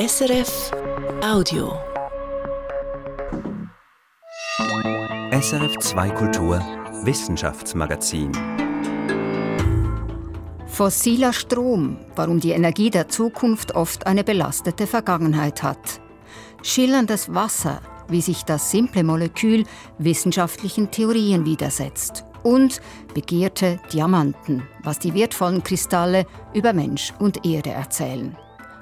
SRF Audio. SRF 2 Kultur Wissenschaftsmagazin. Fossiler Strom, warum die Energie der Zukunft oft eine belastete Vergangenheit hat. Schillerndes Wasser, wie sich das simple Molekül wissenschaftlichen Theorien widersetzt. Und begehrte Diamanten, was die wertvollen Kristalle über Mensch und Erde erzählen.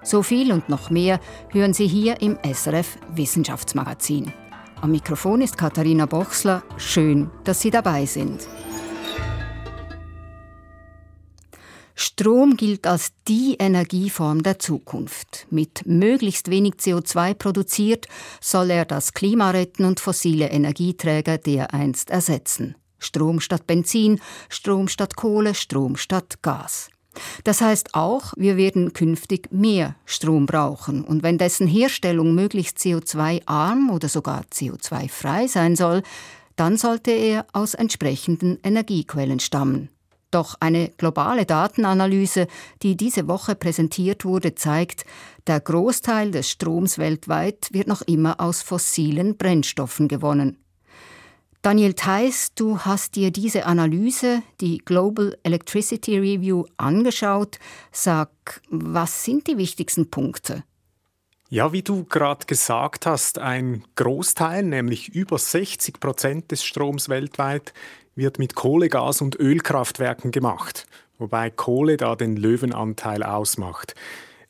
So viel und noch mehr hören Sie hier im SRF Wissenschaftsmagazin. Am Mikrofon ist Katharina Bochsler. Schön, dass Sie dabei sind. Strom gilt als die Energieform der Zukunft. Mit möglichst wenig CO2 produziert, soll er das Klima retten und fossile Energieträger dereinst ersetzen. Strom statt Benzin, Strom statt Kohle, Strom statt Gas. Das heißt auch, wir werden künftig mehr Strom brauchen. Und wenn dessen Herstellung möglichst CO2-arm oder sogar CO2-frei sein soll, dann sollte er aus entsprechenden Energiequellen stammen. Doch eine globale Datenanalyse, die diese Woche präsentiert wurde, zeigt, der Großteil des Stroms weltweit wird noch immer aus fossilen Brennstoffen gewonnen. Daniel Theiss, du hast dir diese Analyse, die Global Electricity Review, angeschaut. Sag, was sind die wichtigsten Punkte? Ja, wie du gerade gesagt hast, ein Großteil, nämlich über 60 Prozent des Stroms weltweit, wird mit Kohle, Gas und Ölkraftwerken gemacht, wobei Kohle da den Löwenanteil ausmacht.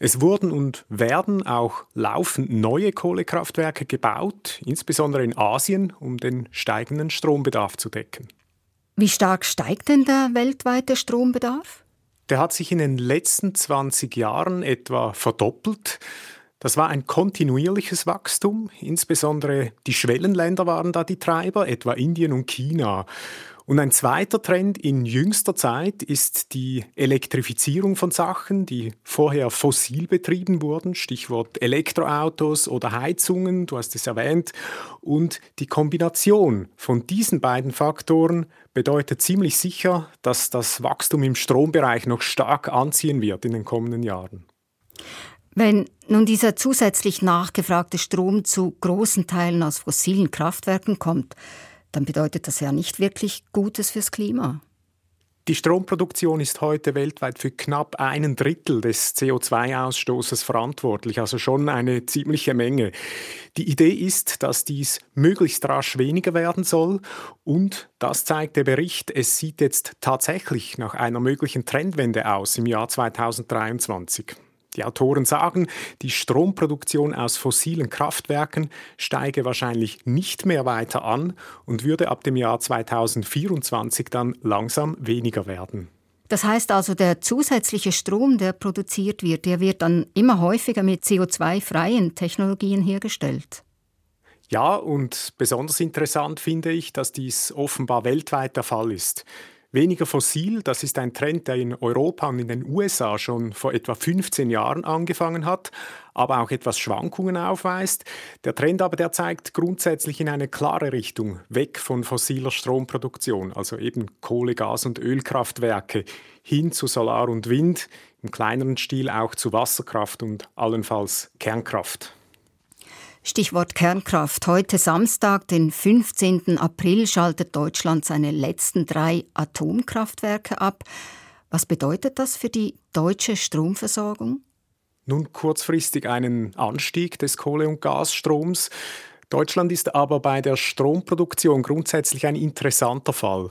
Es wurden und werden auch laufend neue Kohlekraftwerke gebaut, insbesondere in Asien, um den steigenden Strombedarf zu decken. Wie stark steigt denn der weltweite Strombedarf? Der hat sich in den letzten 20 Jahren etwa verdoppelt. Das war ein kontinuierliches Wachstum. Insbesondere die Schwellenländer waren da die Treiber, etwa Indien und China. Und ein zweiter Trend in jüngster Zeit ist die Elektrifizierung von Sachen, die vorher fossil betrieben wurden, Stichwort Elektroautos oder Heizungen, du hast es erwähnt. Und die Kombination von diesen beiden Faktoren bedeutet ziemlich sicher, dass das Wachstum im Strombereich noch stark anziehen wird in den kommenden Jahren. Wenn nun dieser zusätzlich nachgefragte Strom zu großen Teilen aus fossilen Kraftwerken kommt, dann bedeutet das ja nicht wirklich Gutes fürs Klima. Die Stromproduktion ist heute weltweit für knapp einen Drittel des CO2-Ausstoßes verantwortlich, also schon eine ziemliche Menge. Die Idee ist, dass dies möglichst rasch weniger werden soll und das zeigt der Bericht, es sieht jetzt tatsächlich nach einer möglichen Trendwende aus im Jahr 2023. Die Autoren sagen, die Stromproduktion aus fossilen Kraftwerken steige wahrscheinlich nicht mehr weiter an und würde ab dem Jahr 2024 dann langsam weniger werden. Das heißt also, der zusätzliche Strom, der produziert wird, der wird dann immer häufiger mit CO2-freien Technologien hergestellt. Ja, und besonders interessant finde ich, dass dies offenbar weltweit der Fall ist. Weniger fossil, das ist ein Trend, der in Europa und in den USA schon vor etwa 15 Jahren angefangen hat, aber auch etwas Schwankungen aufweist. Der Trend aber, der zeigt grundsätzlich in eine klare Richtung, weg von fossiler Stromproduktion, also eben Kohle, Gas und Ölkraftwerke, hin zu Solar und Wind, im kleineren Stil auch zu Wasserkraft und allenfalls Kernkraft. Stichwort Kernkraft. Heute Samstag, den 15. April, schaltet Deutschland seine letzten drei Atomkraftwerke ab. Was bedeutet das für die deutsche Stromversorgung? Nun kurzfristig einen Anstieg des Kohle- und Gasstroms. Deutschland ist aber bei der Stromproduktion grundsätzlich ein interessanter Fall.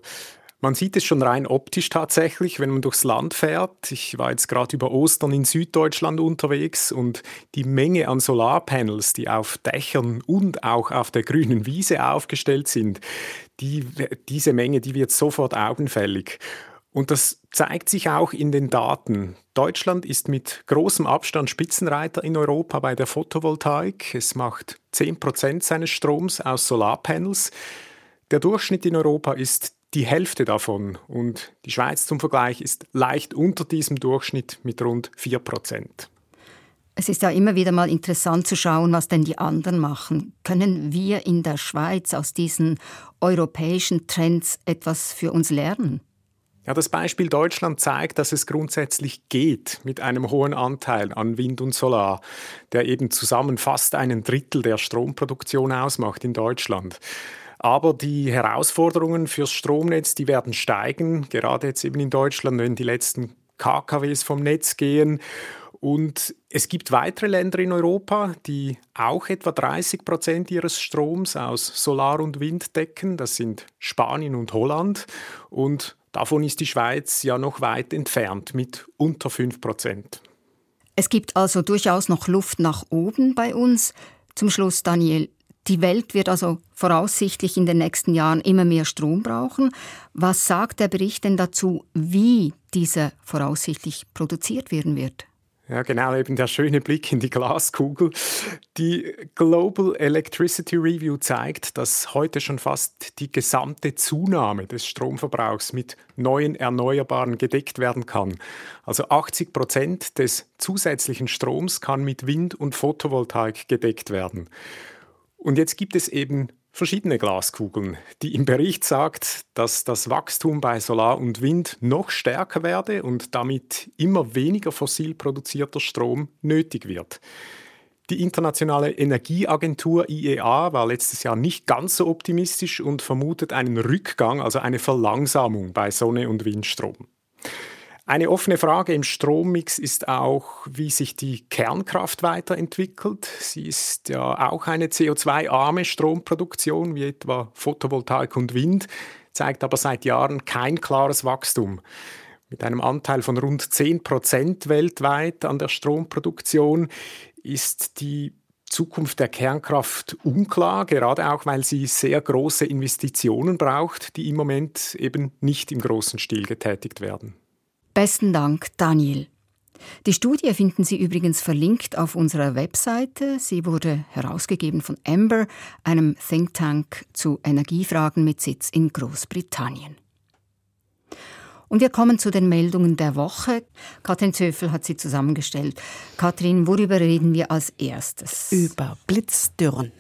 Man sieht es schon rein optisch tatsächlich, wenn man durchs Land fährt. Ich war jetzt gerade über Ostern in Süddeutschland unterwegs und die Menge an Solarpanels, die auf Dächern und auch auf der grünen Wiese aufgestellt sind, die, diese Menge, die wird sofort augenfällig. Und das zeigt sich auch in den Daten. Deutschland ist mit großem Abstand Spitzenreiter in Europa bei der Photovoltaik. Es macht 10% seines Stroms aus Solarpanels. Der Durchschnitt in Europa ist die Hälfte davon. Und die Schweiz zum Vergleich ist leicht unter diesem Durchschnitt mit rund 4 Prozent. Es ist ja immer wieder mal interessant zu schauen, was denn die anderen machen. Können wir in der Schweiz aus diesen europäischen Trends etwas für uns lernen? Ja, das Beispiel Deutschland zeigt, dass es grundsätzlich geht mit einem hohen Anteil an Wind und Solar, der eben zusammen fast einen Drittel der Stromproduktion ausmacht in Deutschland. Aber die Herausforderungen fürs Stromnetz, die werden steigen, gerade jetzt eben in Deutschland, wenn die letzten KKWs vom Netz gehen. Und es gibt weitere Länder in Europa, die auch etwa 30 Prozent ihres Stroms aus Solar und Wind decken. Das sind Spanien und Holland. Und Davon ist die Schweiz ja noch weit entfernt mit unter 5 Prozent. Es gibt also durchaus noch Luft nach oben bei uns. Zum Schluss, Daniel, die Welt wird also voraussichtlich in den nächsten Jahren immer mehr Strom brauchen. Was sagt der Bericht denn dazu, wie dieser voraussichtlich produziert werden wird? Ja, genau, eben der schöne Blick in die Glaskugel. Die Global Electricity Review zeigt, dass heute schon fast die gesamte Zunahme des Stromverbrauchs mit neuen Erneuerbaren gedeckt werden kann. Also 80 Prozent des zusätzlichen Stroms kann mit Wind- und Photovoltaik gedeckt werden. Und jetzt gibt es eben verschiedene Glaskugeln, die im Bericht sagt, dass das Wachstum bei Solar und Wind noch stärker werde und damit immer weniger fossil produzierter Strom nötig wird. Die internationale Energieagentur IEA war letztes Jahr nicht ganz so optimistisch und vermutet einen Rückgang, also eine Verlangsamung bei Sonne- und Windstrom. Eine offene Frage im Strommix ist auch, wie sich die Kernkraft weiterentwickelt. Sie ist ja auch eine CO2-arme Stromproduktion, wie etwa Photovoltaik und Wind, zeigt aber seit Jahren kein klares Wachstum. Mit einem Anteil von rund 10 Prozent weltweit an der Stromproduktion ist die Zukunft der Kernkraft unklar, gerade auch weil sie sehr große Investitionen braucht, die im Moment eben nicht im großen Stil getätigt werden. Besten Dank, Daniel. Die Studie finden Sie übrigens verlinkt auf unserer Webseite. Sie wurde herausgegeben von Amber, einem Think Tank zu Energiefragen mit Sitz in Großbritannien. Und wir kommen zu den Meldungen der Woche. Katrin Zöfel hat sie zusammengestellt. Katrin, worüber reden wir als erstes? Über Blitzdürren.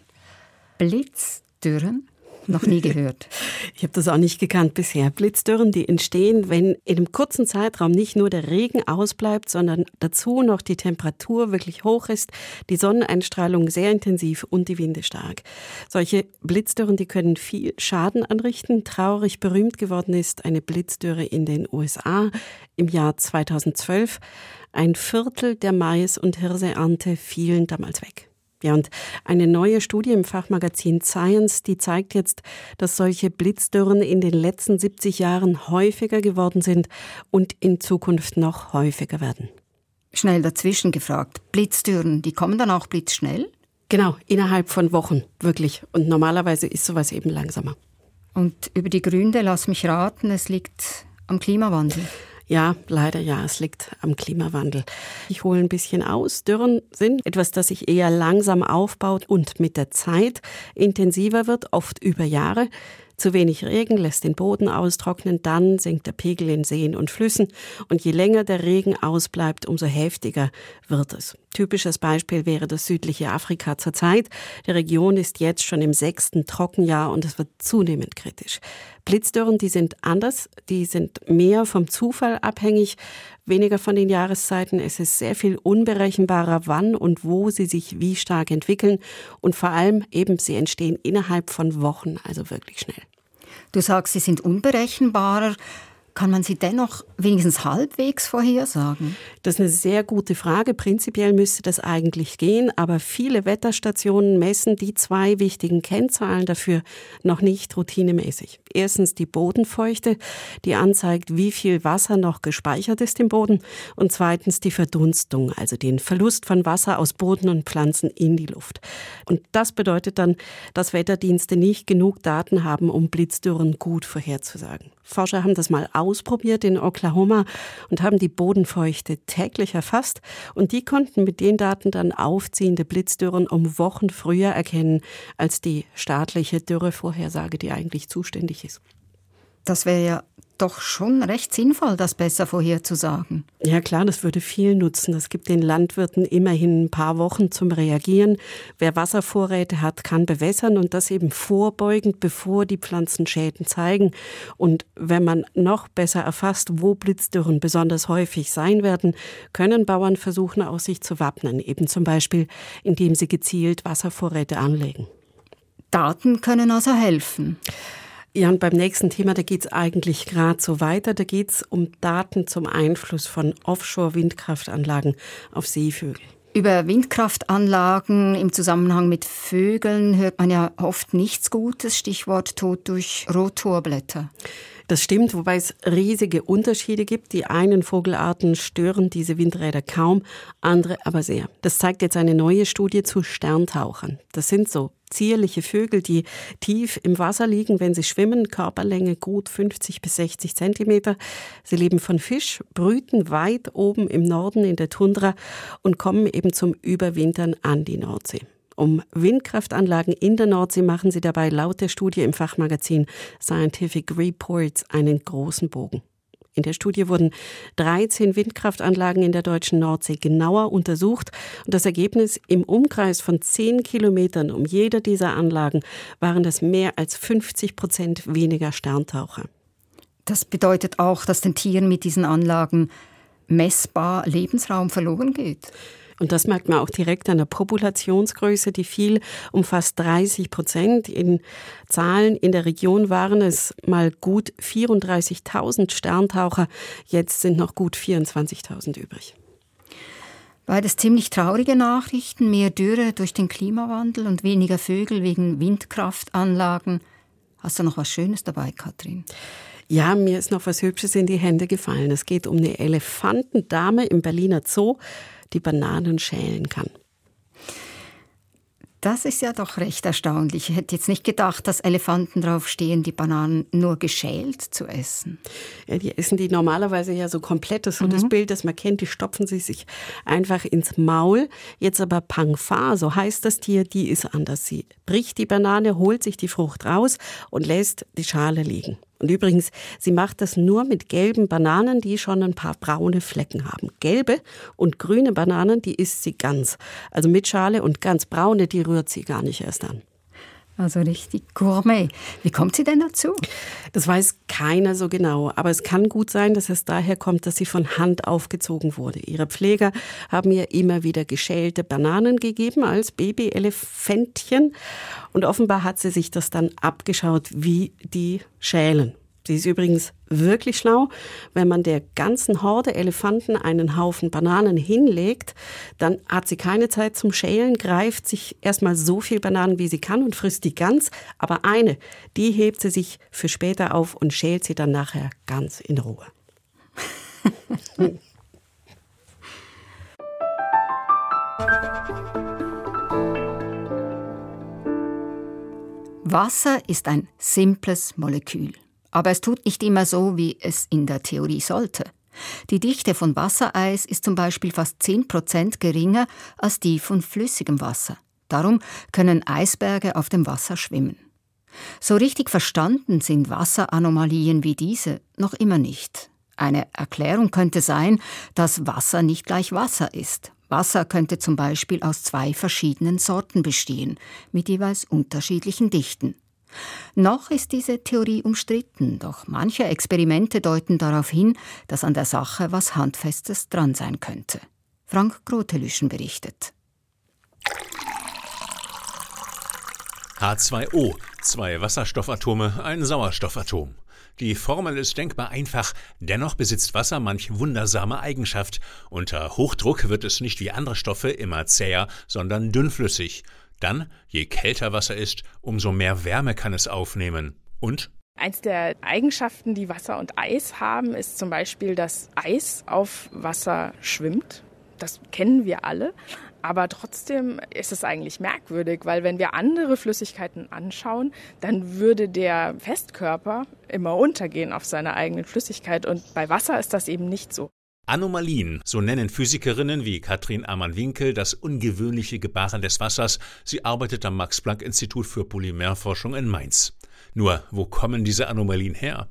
Blitzdürren? Noch nie gehört. ich habe das auch nicht gekannt bisher. Blitzdürren, die entstehen, wenn in einem kurzen Zeitraum nicht nur der Regen ausbleibt, sondern dazu noch die Temperatur wirklich hoch ist, die Sonneneinstrahlung sehr intensiv und die Winde stark. Solche Blitzdürren, die können viel Schaden anrichten. Traurig berühmt geworden ist eine Blitzdürre in den USA im Jahr 2012. Ein Viertel der Mais- und Hirseernte fielen damals weg. Ja, und eine neue Studie im Fachmagazin Science, die zeigt jetzt, dass solche Blitzdürren in den letzten 70 Jahren häufiger geworden sind und in Zukunft noch häufiger werden. Schnell dazwischen gefragt. Blitzdürren, die kommen dann auch blitzschnell? Genau, innerhalb von Wochen, wirklich. Und normalerweise ist sowas eben langsamer. Und über die Gründe, lass mich raten, es liegt am Klimawandel. Ja, leider ja, es liegt am Klimawandel. Ich hole ein bisschen aus. Dürren sind etwas, das sich eher langsam aufbaut und mit der Zeit intensiver wird, oft über Jahre. Zu wenig Regen lässt den Boden austrocknen, dann sinkt der Pegel in Seen und Flüssen und je länger der Regen ausbleibt, umso heftiger wird es. Typisches Beispiel wäre das südliche Afrika zurzeit. Die Region ist jetzt schon im sechsten Trockenjahr und es wird zunehmend kritisch. Blitzdürren, die sind anders, die sind mehr vom Zufall abhängig, weniger von den Jahreszeiten. Es ist sehr viel unberechenbarer, wann und wo sie sich wie stark entwickeln und vor allem eben sie entstehen innerhalb von Wochen, also wirklich schnell. Du sagst, sie sind unberechenbarer. Kann man sie dennoch wenigstens halbwegs vorhersagen? Das ist eine sehr gute Frage. Prinzipiell müsste das eigentlich gehen, aber viele Wetterstationen messen die zwei wichtigen Kennzahlen dafür noch nicht routinemäßig. Erstens die Bodenfeuchte, die anzeigt, wie viel Wasser noch gespeichert ist im Boden. Und zweitens die Verdunstung, also den Verlust von Wasser aus Boden und Pflanzen in die Luft. Und das bedeutet dann, dass Wetterdienste nicht genug Daten haben, um Blitzdürren gut vorherzusagen. Forscher haben das mal ausprobiert in Oklahoma und haben die Bodenfeuchte täglich erfasst und die konnten mit den Daten dann aufziehende Blitzdürren um Wochen früher erkennen als die staatliche Dürrevorhersage, die eigentlich zuständig ist. Das wäre ja doch schon recht sinnvoll, das besser vorherzusagen. Ja klar, das würde viel nutzen. Das gibt den Landwirten immerhin ein paar Wochen zum Reagieren. Wer Wasservorräte hat, kann bewässern und das eben vorbeugend, bevor die Pflanzen Schäden zeigen. Und wenn man noch besser erfasst, wo Blitzdürren besonders häufig sein werden, können Bauern versuchen, auch sich zu wappnen. Eben zum Beispiel, indem sie gezielt Wasservorräte anlegen. Daten können also helfen. Ja, und beim nächsten Thema, da geht es eigentlich gerade so weiter. Da geht es um Daten zum Einfluss von Offshore-Windkraftanlagen auf Seevögel. Über Windkraftanlagen im Zusammenhang mit Vögeln hört man ja oft nichts Gutes. Stichwort Tod durch Rotorblätter. Das stimmt, wobei es riesige Unterschiede gibt. Die einen Vogelarten stören diese Windräder kaum, andere aber sehr. Das zeigt jetzt eine neue Studie zu Sterntauchern. Das sind so zierliche Vögel, die tief im Wasser liegen, wenn sie schwimmen, Körperlänge gut 50 bis 60 Zentimeter. Sie leben von Fisch, brüten weit oben im Norden in der Tundra und kommen eben zum Überwintern an die Nordsee. Um Windkraftanlagen in der Nordsee machen sie dabei laut der Studie im Fachmagazin Scientific Reports einen großen Bogen. In der Studie wurden 13 Windkraftanlagen in der deutschen Nordsee genauer untersucht und das Ergebnis im Umkreis von 10 Kilometern um jede dieser Anlagen waren das mehr als 50 Prozent weniger Sterntaucher. Das bedeutet auch, dass den Tieren mit diesen Anlagen messbar Lebensraum verloren geht. Und das merkt man auch direkt an der Populationsgröße, die fiel um fast 30 Prozent. In Zahlen in der Region waren es mal gut 34.000 Sterntaucher, jetzt sind noch gut 24.000 übrig. Beides ziemlich traurige Nachrichten, mehr Dürre durch den Klimawandel und weniger Vögel wegen Windkraftanlagen. Hast du noch was Schönes dabei, Katrin? Ja, mir ist noch was Hübsches in die Hände gefallen. Es geht um eine Elefantendame im Berliner Zoo die Bananen schälen kann. Das ist ja doch recht erstaunlich. Ich hätte jetzt nicht gedacht, dass Elefanten drauf stehen, die Bananen nur geschält zu essen. Ja, die essen die normalerweise ja so komplett. Das ist so mhm. das Bild, das man kennt. Die stopfen sie sich einfach ins Maul. Jetzt aber Pangfa, so heißt das Tier, die ist anders. Sie bricht die Banane, holt sich die Frucht raus und lässt die Schale liegen. Und übrigens, sie macht das nur mit gelben Bananen, die schon ein paar braune Flecken haben. Gelbe und grüne Bananen, die isst sie ganz. Also mit Schale und ganz braune, die rührt sie gar nicht erst an. Also richtig Gourmet. Wie kommt sie denn dazu? Das weiß keiner so genau, aber es kann gut sein, dass es daher kommt, dass sie von Hand aufgezogen wurde. Ihre Pfleger haben ihr immer wieder geschälte Bananen gegeben als Babyelefantchen und offenbar hat sie sich das dann abgeschaut, wie die schälen. Sie ist übrigens wirklich schlau. Wenn man der ganzen Horde Elefanten einen Haufen Bananen hinlegt, dann hat sie keine Zeit zum Schälen, greift sich erstmal so viel Bananen, wie sie kann und frisst die ganz. Aber eine, die hebt sie sich für später auf und schält sie dann nachher ganz in Ruhe. Wasser ist ein simples Molekül. Aber es tut nicht immer so, wie es in der Theorie sollte. Die Dichte von Wassereis ist zum Beispiel fast 10 Prozent geringer als die von flüssigem Wasser. Darum können Eisberge auf dem Wasser schwimmen. So richtig verstanden sind Wasseranomalien wie diese noch immer nicht. Eine Erklärung könnte sein, dass Wasser nicht gleich Wasser ist. Wasser könnte zum Beispiel aus zwei verschiedenen Sorten bestehen, mit jeweils unterschiedlichen Dichten. Noch ist diese Theorie umstritten, doch manche Experimente deuten darauf hin, dass an der Sache was Handfestes dran sein könnte. Frank Grotelüschen berichtet. H2O, zwei Wasserstoffatome, ein Sauerstoffatom. Die Formel ist denkbar einfach, dennoch besitzt Wasser manch wundersame Eigenschaft. Unter Hochdruck wird es nicht wie andere Stoffe immer zäher, sondern dünnflüssig. Dann, je kälter Wasser ist, umso mehr Wärme kann es aufnehmen. Und Eins der Eigenschaften, die Wasser und Eis haben, ist zum Beispiel, dass Eis auf Wasser schwimmt. Das kennen wir alle. Aber trotzdem ist es eigentlich merkwürdig, weil wenn wir andere Flüssigkeiten anschauen, dann würde der Festkörper immer untergehen auf seiner eigenen Flüssigkeit. Und bei Wasser ist das eben nicht so. Anomalien, so nennen Physikerinnen wie Katrin Amann-Winkel das ungewöhnliche Gebaren des Wassers. Sie arbeitet am Max-Planck-Institut für Polymerforschung in Mainz. Nur, wo kommen diese Anomalien her?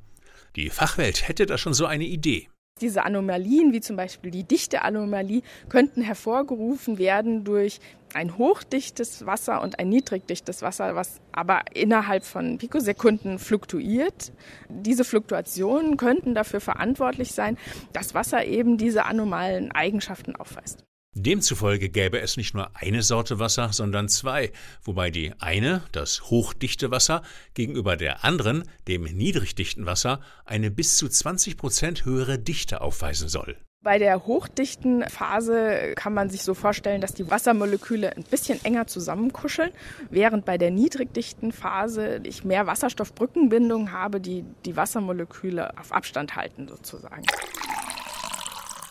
Die Fachwelt hätte da schon so eine Idee. Diese Anomalien, wie zum Beispiel die Dichteanomalie, könnten hervorgerufen werden durch ein hochdichtes Wasser und ein niedrigdichtes Wasser, was aber innerhalb von Pikosekunden fluktuiert. Diese Fluktuationen könnten dafür verantwortlich sein, dass Wasser eben diese anomalen Eigenschaften aufweist. Demzufolge gäbe es nicht nur eine Sorte Wasser, sondern zwei, wobei die eine, das hochdichte Wasser, gegenüber der anderen, dem niedrigdichten Wasser, eine bis zu 20 Prozent höhere Dichte aufweisen soll. Bei der hochdichten Phase kann man sich so vorstellen, dass die Wassermoleküle ein bisschen enger zusammenkuscheln, während bei der niedrigdichten Phase ich mehr Wasserstoffbrückenbindung habe, die die Wassermoleküle auf Abstand halten sozusagen.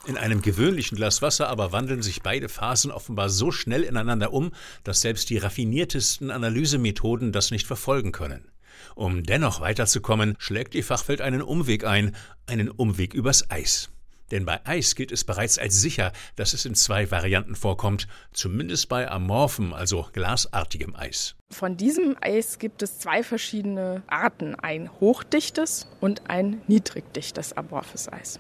In einem gewöhnlichen Glas Wasser aber wandeln sich beide Phasen offenbar so schnell ineinander um, dass selbst die raffiniertesten Analysemethoden das nicht verfolgen können. Um dennoch weiterzukommen, schlägt die Fachwelt einen Umweg ein, einen Umweg übers Eis. Denn bei Eis gilt es bereits als sicher, dass es in zwei Varianten vorkommt, zumindest bei amorphem, also glasartigem Eis. Von diesem Eis gibt es zwei verschiedene Arten, ein hochdichtes und ein niedrigdichtes amorphes Eis.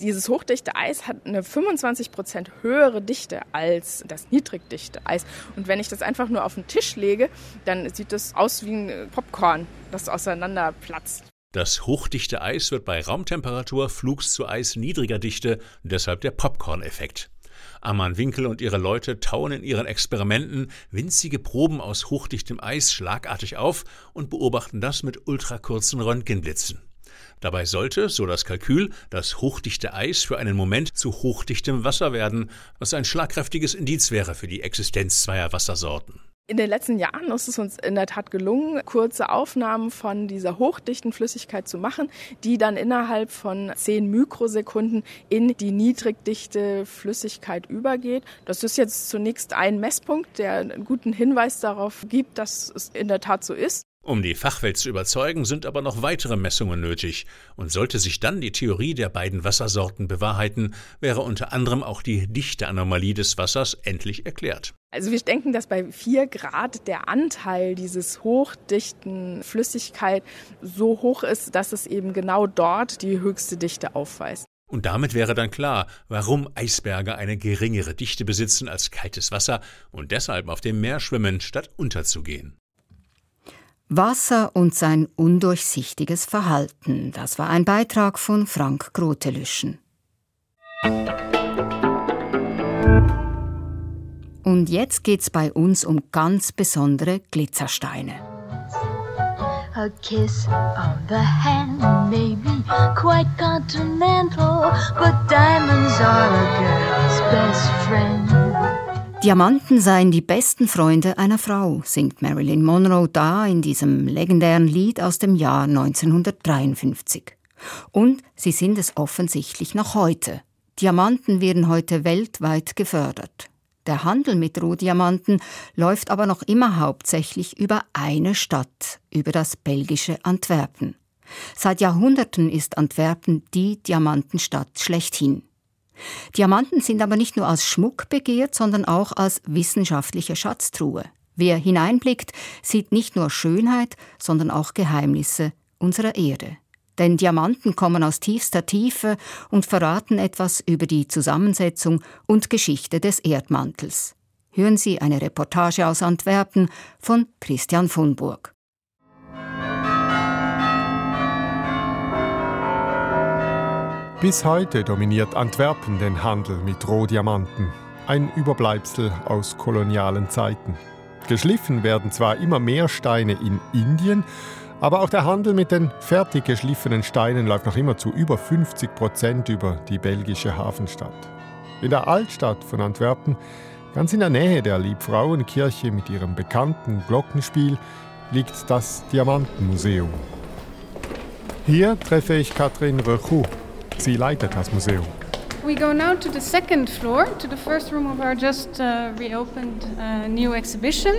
Dieses hochdichte Eis hat eine 25 Prozent höhere Dichte als das niedrigdichte Eis. Und wenn ich das einfach nur auf den Tisch lege, dann sieht es aus wie ein Popcorn, das auseinanderplatzt. Das hochdichte Eis wird bei Raumtemperatur flugs zu Eis niedriger Dichte, deshalb der Popcorn-Effekt. Ammann Winkel und ihre Leute tauen in ihren Experimenten winzige Proben aus hochdichtem Eis schlagartig auf und beobachten das mit ultrakurzen Röntgenblitzen. Dabei sollte, so das Kalkül, das hochdichte Eis für einen Moment zu hochdichtem Wasser werden, was ein schlagkräftiges Indiz wäre für die Existenz zweier Wassersorten. In den letzten Jahren ist es uns in der Tat gelungen, kurze Aufnahmen von dieser hochdichten Flüssigkeit zu machen, die dann innerhalb von 10 Mikrosekunden in die niedrigdichte Flüssigkeit übergeht. Das ist jetzt zunächst ein Messpunkt, der einen guten Hinweis darauf gibt, dass es in der Tat so ist. Um die Fachwelt zu überzeugen, sind aber noch weitere Messungen nötig, und sollte sich dann die Theorie der beiden Wassersorten bewahrheiten, wäre unter anderem auch die Dichteanomalie des Wassers endlich erklärt. Also wir denken, dass bei 4 Grad der Anteil dieses hochdichten Flüssigkeit so hoch ist, dass es eben genau dort die höchste Dichte aufweist. Und damit wäre dann klar, warum Eisberge eine geringere Dichte besitzen als kaltes Wasser und deshalb auf dem Meer schwimmen, statt unterzugehen. Wasser und sein undurchsichtiges Verhalten. Das war ein Beitrag von Frank Grotelüschen. Und jetzt geht's bei uns um ganz besondere Glitzersteine. A kiss on the hand may be quite continental, but diamonds are a girl's best friend. Diamanten seien die besten Freunde einer Frau, singt Marilyn Monroe da in diesem legendären Lied aus dem Jahr 1953. Und sie sind es offensichtlich noch heute. Diamanten werden heute weltweit gefördert. Der Handel mit Rohdiamanten läuft aber noch immer hauptsächlich über eine Stadt, über das belgische Antwerpen. Seit Jahrhunderten ist Antwerpen die Diamantenstadt schlechthin. Diamanten sind aber nicht nur als Schmuck begehrt, sondern auch als wissenschaftliche Schatztruhe. Wer hineinblickt, sieht nicht nur Schönheit, sondern auch Geheimnisse unserer Erde. Denn Diamanten kommen aus tiefster Tiefe und verraten etwas über die Zusammensetzung und Geschichte des Erdmantels. Hören Sie eine Reportage aus Antwerpen von Christian von Bis heute dominiert Antwerpen den Handel mit Rohdiamanten, ein Überbleibsel aus kolonialen Zeiten. Geschliffen werden zwar immer mehr Steine in Indien, aber auch der Handel mit den fertig geschliffenen Steinen läuft noch immer zu über 50 Prozent über die belgische Hafenstadt. In der Altstadt von Antwerpen, ganz in der Nähe der Liebfrauenkirche mit ihrem bekannten Glockenspiel, liegt das Diamantenmuseum. Hier treffe ich Katrin Röchu, Sie leitet das Museum. We go now to the second floor, to the first room of our just uh, reopened uh, new exhibition.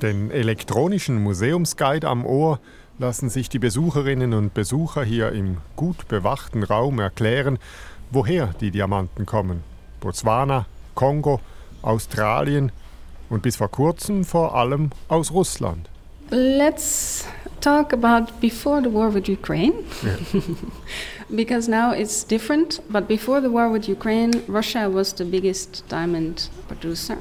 Den elektronischen Museumsguide am Ohr lassen sich die Besucherinnen und Besucher hier im gut bewachten Raum erklären, woher die Diamanten kommen. Botswana, Kongo, Australien und bis vor kurzem vor allem aus Russland. Let's talk about before the war with Ukraine. Yeah. because now it's different. But before the war with Ukraine, Russia was the biggest diamond producer.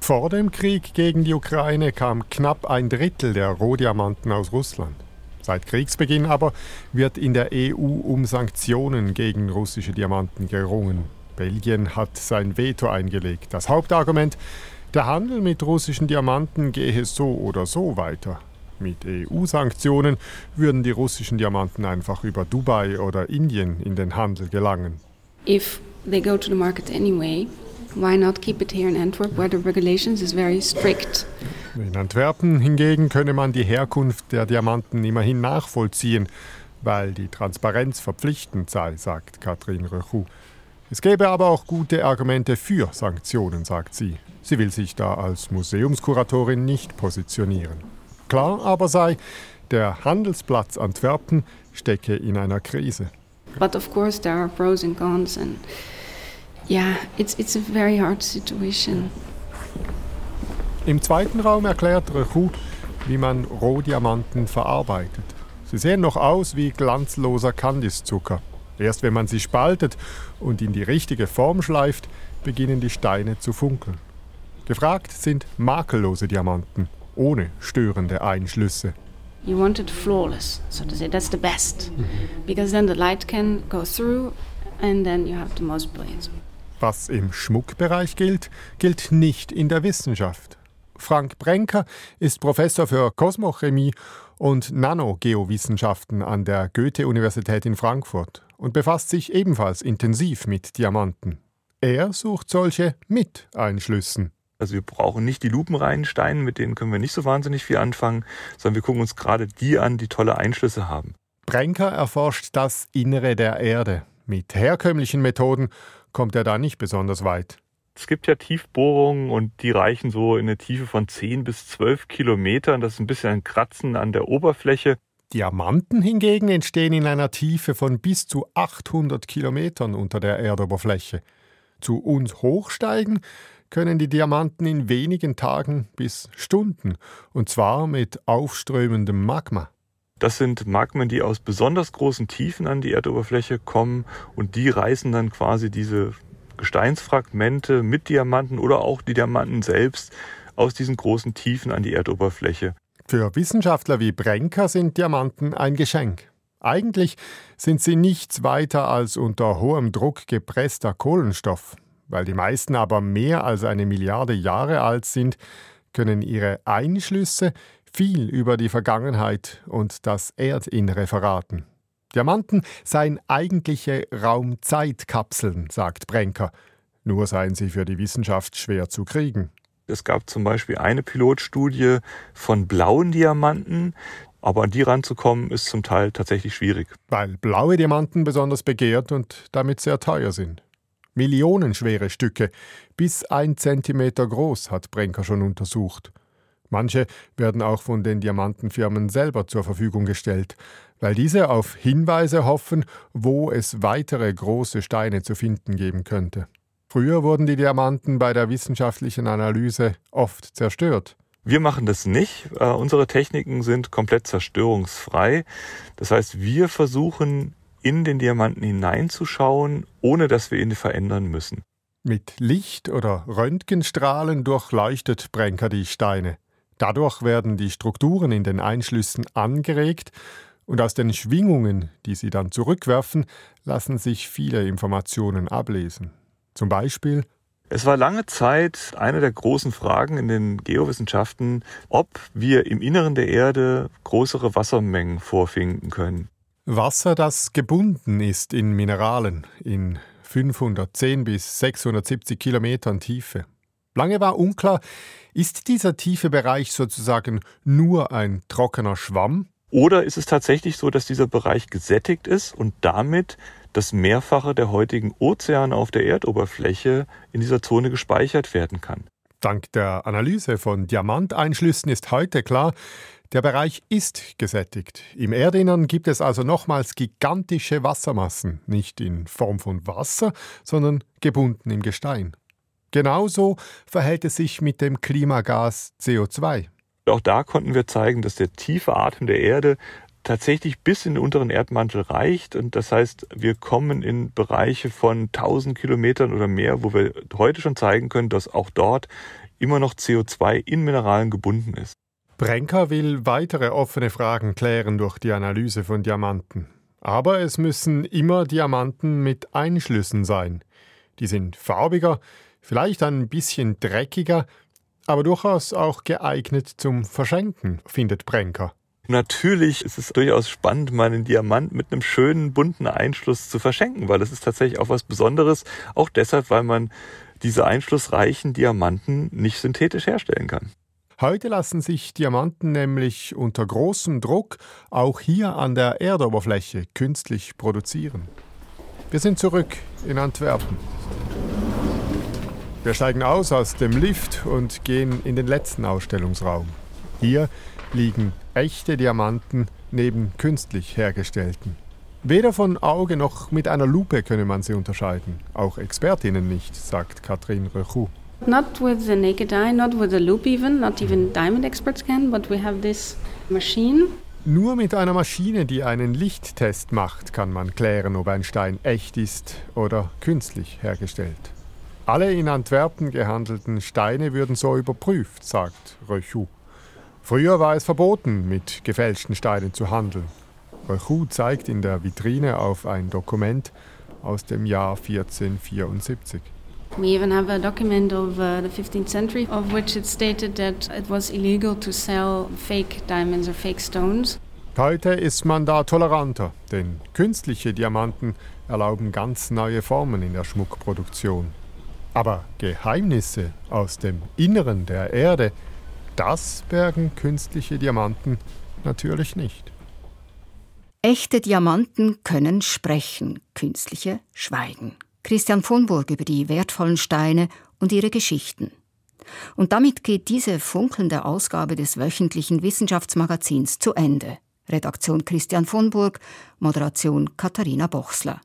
Vor dem Krieg gegen die Ukraine kam knapp ein Drittel der Rohdiamanten aus Russland. Seit Kriegsbeginn aber wird in der EU um Sanktionen gegen russische Diamanten gerungen. Belgien hat sein Veto eingelegt. Das Hauptargument, der Handel mit russischen Diamanten gehe so oder so weiter. Mit EU-Sanktionen würden die russischen Diamanten einfach über Dubai oder Indien in den Handel gelangen. If they go to the market anyway, why not keep it here in Antwerp where the regulations is very strict? In Antwerpen hingegen könne man die Herkunft der Diamanten immerhin nachvollziehen, weil die Transparenz verpflichtend sei, sagt Katrin Rechou. Es gäbe aber auch gute Argumente für Sanktionen, sagt sie. Sie will sich da als Museumskuratorin nicht positionieren. Klar aber sei, der Handelsplatz Antwerpen stecke in einer Krise. But of course there are pros and cons and yeah, it's it's a very hard situation. Im zweiten Raum erklärt Rechou, wie man Rohdiamanten verarbeitet. Sie sehen noch aus wie glanzloser Kandiszucker. Erst wenn man sie spaltet und in die richtige Form schleift, beginnen die Steine zu funkeln. Gefragt sind makellose Diamanten ohne störende Einschlüsse. You want it flawless, so to say. That's the best, because then the light can go through, and then you have the most brilliance. Was im Schmuckbereich gilt, gilt nicht in der Wissenschaft. Frank Brenker ist Professor für Kosmochemie und Nanogeowissenschaften an der Goethe-Universität in Frankfurt und befasst sich ebenfalls intensiv mit Diamanten. Er sucht solche mit Einschlüssen. Also wir brauchen nicht die lupenreinen Steine, mit denen können wir nicht so wahnsinnig viel anfangen, sondern wir gucken uns gerade die an, die tolle Einschlüsse haben. Brenker erforscht das Innere der Erde. Mit herkömmlichen Methoden kommt er da nicht besonders weit. Es gibt ja Tiefbohrungen und die reichen so in eine Tiefe von 10 bis 12 Kilometern. Das ist ein bisschen ein Kratzen an der Oberfläche. Diamanten hingegen entstehen in einer Tiefe von bis zu 800 Kilometern unter der Erdoberfläche. Zu uns hochsteigen können die Diamanten in wenigen Tagen bis Stunden, und zwar mit aufströmendem Magma. Das sind Magmen, die aus besonders großen Tiefen an die Erdoberfläche kommen und die reißen dann quasi diese Gesteinsfragmente mit Diamanten oder auch die Diamanten selbst aus diesen großen Tiefen an die Erdoberfläche. Für Wissenschaftler wie Brenker sind Diamanten ein Geschenk. Eigentlich sind sie nichts weiter als unter hohem Druck gepresster Kohlenstoff. Weil die meisten aber mehr als eine Milliarde Jahre alt sind, können ihre Einschlüsse viel über die Vergangenheit und das Erdinnere verraten. Diamanten seien eigentliche Raumzeitkapseln, sagt Brenker. Nur seien sie für die Wissenschaft schwer zu kriegen. Es gab zum Beispiel eine Pilotstudie von blauen Diamanten, aber an die ranzukommen ist zum Teil tatsächlich schwierig. Weil blaue Diamanten besonders begehrt und damit sehr teuer sind. Millionenschwere Stücke, bis ein Zentimeter groß, hat Brenker schon untersucht. Manche werden auch von den Diamantenfirmen selber zur Verfügung gestellt, weil diese auf Hinweise hoffen, wo es weitere große Steine zu finden geben könnte. Früher wurden die Diamanten bei der wissenschaftlichen Analyse oft zerstört. Wir machen das nicht. Uh, unsere Techniken sind komplett zerstörungsfrei. Das heißt, wir versuchen in den Diamanten hineinzuschauen, ohne dass wir ihn verändern müssen. Mit Licht oder Röntgenstrahlen durchleuchtet Brenker die Steine. Dadurch werden die Strukturen in den Einschlüssen angeregt und aus den Schwingungen, die sie dann zurückwerfen, lassen sich viele Informationen ablesen. Zum Beispiel es war lange Zeit eine der großen Fragen in den Geowissenschaften, ob wir im Inneren der Erde größere Wassermengen vorfinden können. Wasser, das gebunden ist in Mineralen in 510 bis 670 Kilometern Tiefe. Lange war unklar, ist dieser tiefe Bereich sozusagen nur ein trockener Schwamm? Oder ist es tatsächlich so, dass dieser Bereich gesättigt ist und damit das Mehrfache der heutigen Ozeane auf der Erdoberfläche in dieser Zone gespeichert werden kann? Dank der Analyse von Diamanteinschlüssen ist heute klar, der Bereich ist gesättigt. Im Erdinnern gibt es also nochmals gigantische Wassermassen, nicht in Form von Wasser, sondern gebunden im Gestein. Genauso verhält es sich mit dem Klimagas CO2. Auch da konnten wir zeigen, dass der tiefe Atem der Erde tatsächlich bis in den unteren Erdmantel reicht. Und das heißt, wir kommen in Bereiche von 1000 Kilometern oder mehr, wo wir heute schon zeigen können, dass auch dort immer noch CO2 in Mineralen gebunden ist. Brenker will weitere offene Fragen klären durch die Analyse von Diamanten. Aber es müssen immer Diamanten mit Einschlüssen sein. Die sind farbiger, vielleicht ein bisschen dreckiger, aber durchaus auch geeignet zum Verschenken, findet Brenker. Natürlich ist es durchaus spannend, mal einen Diamant mit einem schönen bunten Einschluss zu verschenken, weil das ist tatsächlich auch was Besonderes. Auch deshalb, weil man diese einschlussreichen Diamanten nicht synthetisch herstellen kann. Heute lassen sich Diamanten nämlich unter großem Druck auch hier an der Erdoberfläche künstlich produzieren. Wir sind zurück in Antwerpen. Wir steigen aus aus dem Lift und gehen in den letzten Ausstellungsraum. Hier liegen echte Diamanten neben künstlich hergestellten. Weder von Auge noch mit einer Lupe könne man sie unterscheiden. Auch Expertinnen nicht, sagt Katrin Rechou. Not with the naked eye, not with a loop even, not even diamond experts can, but we have this machine. Nur mit einer Maschine, die einen Lichttest macht, kann man klären, ob ein Stein echt ist oder künstlich hergestellt. Alle in Antwerpen gehandelten Steine würden so überprüft, sagt Rechou. Früher war es verboten, mit gefälschten Steinen zu handeln. Rechou zeigt in der Vitrine auf ein Dokument aus dem Jahr 1474. We even have a document of uh, the 15th century of which it stated that it was illegal to sell fake diamonds or fake stones. Heute ist man da toleranter, denn künstliche Diamanten erlauben ganz neue Formen in der Schmuckproduktion. Aber Geheimnisse aus dem Inneren der Erde das bergen künstliche Diamanten natürlich nicht. Echte Diamanten können sprechen, künstliche schweigen. Christian von Burg über die wertvollen Steine und ihre Geschichten. Und damit geht diese funkelnde Ausgabe des wöchentlichen Wissenschaftsmagazins zu Ende. Redaktion Christian von Burg, Moderation Katharina Bochsler.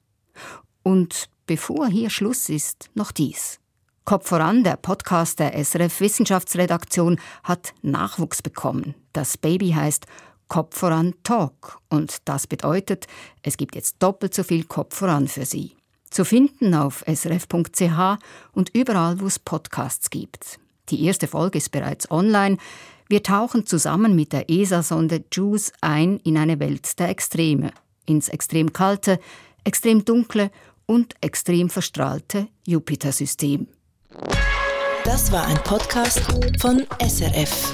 Und bevor hier Schluss ist, noch dies. Kopf voran, der Podcast der SRF Wissenschaftsredaktion hat Nachwuchs bekommen. Das Baby heißt Kopf voran Talk und das bedeutet, es gibt jetzt doppelt so viel Kopf voran für Sie. Zu finden auf srf.ch und überall, wo es Podcasts gibt. Die erste Folge ist bereits online. Wir tauchen zusammen mit der ESA-Sonde JUICE ein in eine Welt der Extreme, ins extrem kalte, extrem dunkle und extrem verstrahlte Jupiter-System. Das war ein Podcast von SRF.